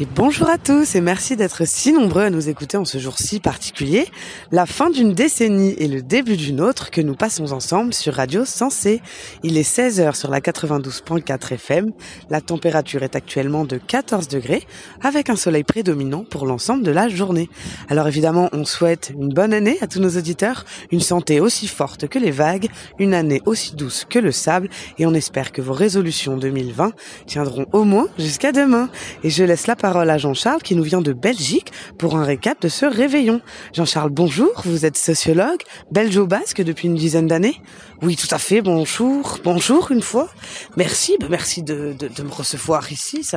Et bonjour à tous et merci d'être si nombreux à nous écouter en ce jour si particulier, la fin d'une décennie et le début d'une autre que nous passons ensemble sur Radio Sensé. Il est 16h sur la 92.4 FM, la température est actuellement de 14 degrés avec un soleil prédominant pour l'ensemble de la journée. Alors évidemment, on souhaite une bonne année à tous nos auditeurs, une santé aussi forte que les vagues, une année aussi douce que le sable et on espère que vos résolutions 2020 tiendront au moins jusqu'à demain. Et je laisse la parole parole à Jean-Charles qui nous vient de Belgique pour un récap de ce réveillon. Jean-Charles, bonjour, vous êtes sociologue, belgeo-basque depuis une dizaine d'années Oui, tout à fait, bonjour, bonjour une fois. Merci, bah, merci de, me recevoir ici,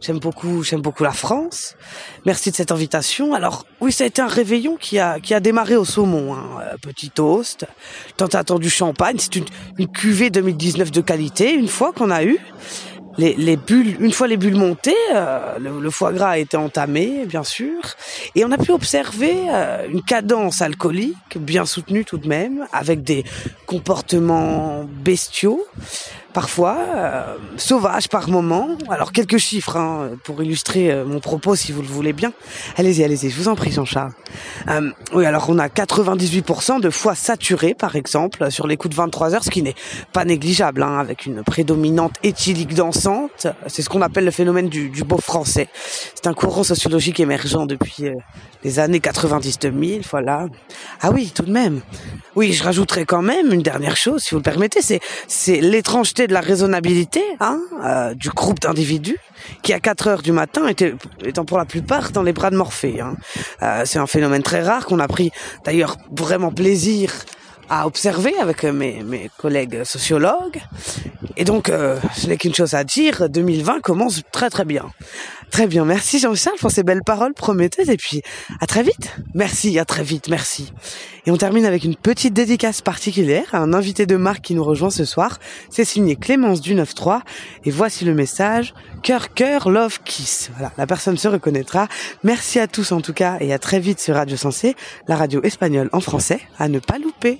j'aime beaucoup, j'aime beaucoup la France. Merci de cette invitation. Alors, oui, ça a été un réveillon qui a, qui a démarré au saumon, hein. Euh, petit toast, tant attendu champagne, c'est une, une cuvée 2019 de qualité, une fois qu'on a eu les, bulles, une fois les bulles montées, euh, le, foie gras a été entamé, bien sûr, et on a pu observer euh, une cadence alcoolique bien soutenue tout de même, avec des comportements bestiaux, parfois, euh, sauvage par moment. Alors quelques chiffres hein, pour illustrer euh, mon propos si vous le voulez bien. Allez-y, allez-y, je vous en prie Jean-Charles. Euh, oui, alors on a 98% de foie saturé par exemple sur les coups de 23 heures, ce qui n'est pas négligeable, hein, avec une prédominante éthylique dansante. C'est ce qu'on appelle le phénomène du, du beau français. C'est un courant sociologique émergent depuis euh, les années 90-2000, voilà. Ah oui, tout de même. Oui, je rajouterai quand même une dernière chose, si vous le permettez, c'est c'est de la raisonnabilité hein, euh, du groupe d'individus qui à 4 heures du matin était étant pour la plupart dans les bras de Morphée. Hein. Euh, c'est un phénomène très rare qu'on a pris d'ailleurs vraiment plaisir à observer avec mes, mes collègues sociologues. Et donc, euh, je n'ai qu'une chose à dire, 2020 commence très très bien. Très bien, merci Jean-Charles pour ces belles paroles prometteuses et puis à très vite. Merci, à très vite, merci. Et on termine avec une petite dédicace particulière à un invité de marque qui nous rejoint ce soir. C'est signé Clémence du 9-3 et voici le message cœur cœur love kiss. Voilà, la personne se reconnaîtra. Merci à tous en tout cas et à très vite sur Radio Sensé, la radio espagnole en français à ne pas louper.